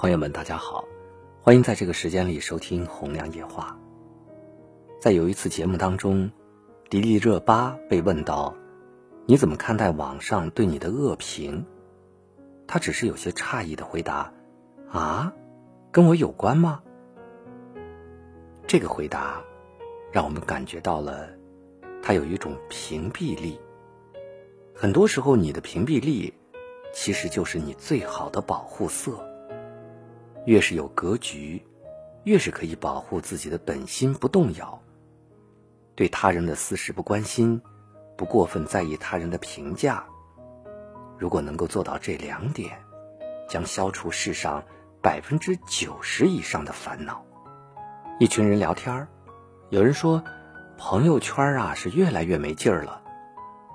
朋友们，大家好，欢迎在这个时间里收听《洪亮夜话》。在有一次节目当中，迪丽热巴被问到：“你怎么看待网上对你的恶评？”她只是有些诧异的回答：“啊，跟我有关吗？”这个回答让我们感觉到了她有一种屏蔽力。很多时候，你的屏蔽力其实就是你最好的保护色。越是有格局，越是可以保护自己的本心不动摇。对他人的私事不关心，不过分在意他人的评价。如果能够做到这两点，将消除世上百分之九十以上的烦恼。一群人聊天有人说，朋友圈啊是越来越没劲儿了，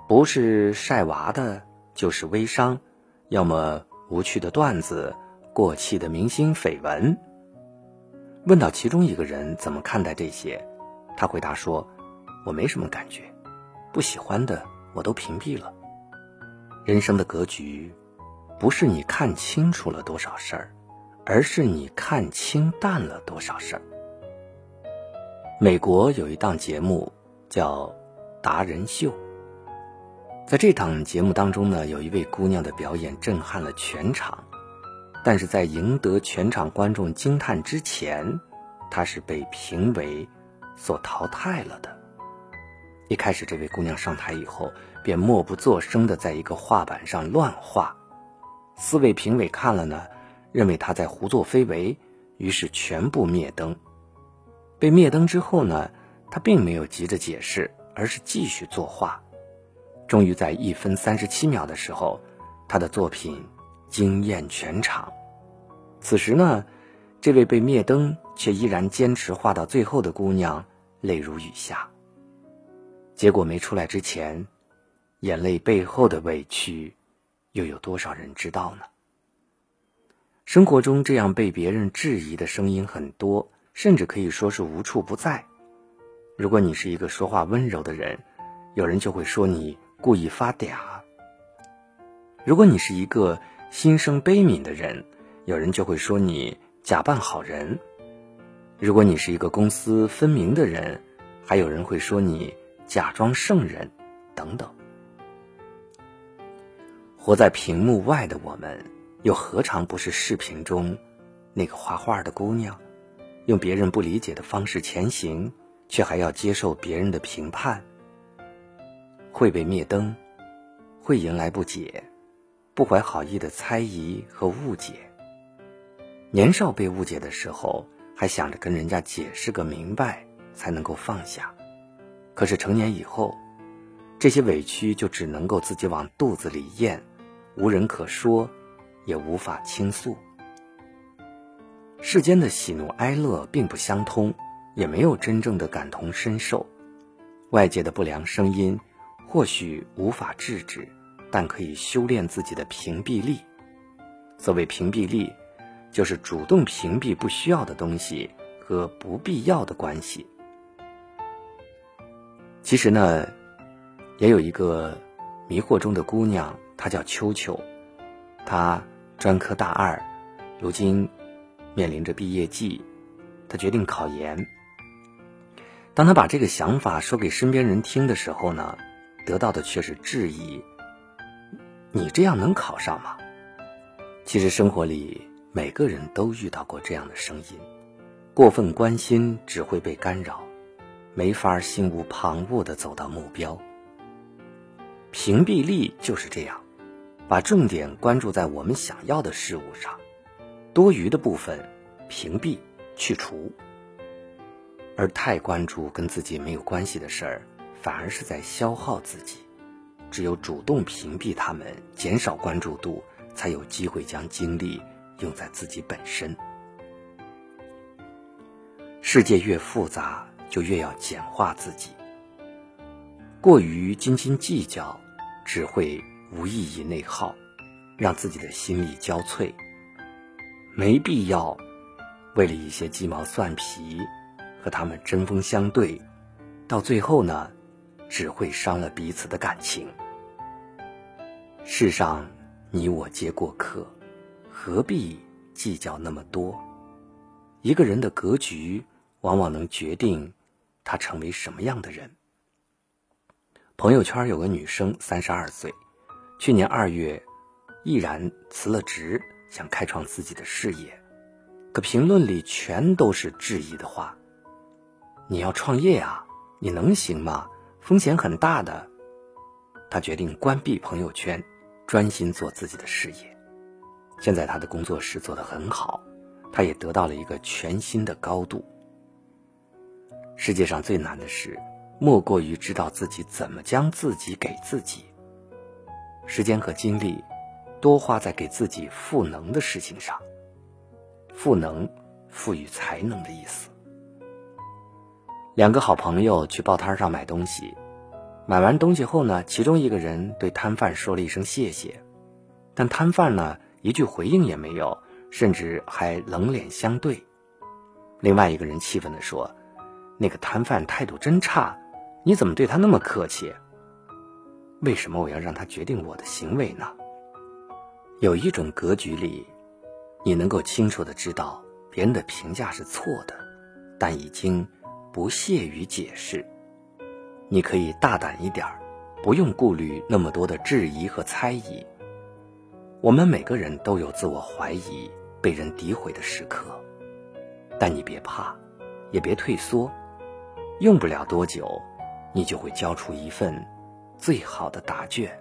不是晒娃的，就是微商，要么无趣的段子。过气的明星绯闻。问到其中一个人怎么看待这些，他回答说：“我没什么感觉，不喜欢的我都屏蔽了。人生的格局，不是你看清楚了多少事儿，而是你看清淡了多少事儿。”美国有一档节目叫《达人秀》，在这档节目当中呢，有一位姑娘的表演震撼了全场。但是在赢得全场观众惊叹之前，她是被评委所淘汰了的。一开始，这位姑娘上台以后，便默不作声的在一个画板上乱画。四位评委看了呢，认为她在胡作非为，于是全部灭灯。被灭灯之后呢，她并没有急着解释，而是继续作画。终于在一分三十七秒的时候，她的作品。惊艳全场。此时呢，这位被灭灯却依然坚持画到最后的姑娘，泪如雨下。结果没出来之前，眼泪背后的委屈，又有多少人知道呢？生活中这样被别人质疑的声音很多，甚至可以说是无处不在。如果你是一个说话温柔的人，有人就会说你故意发嗲；如果你是一个心生悲悯的人，有人就会说你假扮好人；如果你是一个公私分明的人，还有人会说你假装圣人，等等。活在屏幕外的我们，又何尝不是视频中那个画画的姑娘，用别人不理解的方式前行，却还要接受别人的评判，会被灭灯，会迎来不解。不怀好意的猜疑和误解。年少被误解的时候，还想着跟人家解释个明白才能够放下；可是成年以后，这些委屈就只能够自己往肚子里咽，无人可说，也无法倾诉。世间的喜怒哀乐并不相通，也没有真正的感同身受。外界的不良声音，或许无法制止。但可以修炼自己的屏蔽力。所谓屏蔽力，就是主动屏蔽不需要的东西和不必要的关系。其实呢，也有一个迷惑中的姑娘，她叫秋秋，她专科大二，如今面临着毕业季，她决定考研。当她把这个想法说给身边人听的时候呢，得到的却是质疑。你这样能考上吗？其实生活里每个人都遇到过这样的声音，过分关心只会被干扰，没法心无旁骛地走到目标。屏蔽力就是这样，把重点关注在我们想要的事物上，多余的部分屏蔽去除，而太关注跟自己没有关系的事儿，反而是在消耗自己。只有主动屏蔽他们，减少关注度，才有机会将精力用在自己本身。世界越复杂，就越要简化自己。过于斤斤计较，只会无意义内耗，让自己的心力交瘁。没必要为了一些鸡毛蒜皮和他们针锋相对，到最后呢？只会伤了彼此的感情。世上，你我皆过客，何必计较那么多。一个人的格局，往往能决定他成为什么样的人。朋友圈有个女生，三十二岁，去年二月，毅然辞了职，想开创自己的事业。可评论里全都是质疑的话。你要创业啊？你能行吗？风险很大的。他决定关闭朋友圈，专心做自己的事业。现在他的工作室做得很好，他也得到了一个全新的高度。世界上最难的事。莫过于知道自己怎么将自己给自己。时间和精力多花在给自己赋能的事情上。赋能，赋予才能的意思。两个好朋友去报摊上买东西，买完东西后呢，其中一个人对摊贩说了一声谢谢，但摊贩呢一句回应也没有，甚至还冷脸相对。另外一个人气愤地说：“那个摊贩态度真差。”你怎么对他那么客气？为什么我要让他决定我的行为呢？有一种格局里，你能够清楚的知道别人的评价是错的，但已经不屑于解释。你可以大胆一点儿，不用顾虑那么多的质疑和猜疑。我们每个人都有自我怀疑、被人诋毁的时刻，但你别怕，也别退缩，用不了多久。你就会交出一份最好的答卷。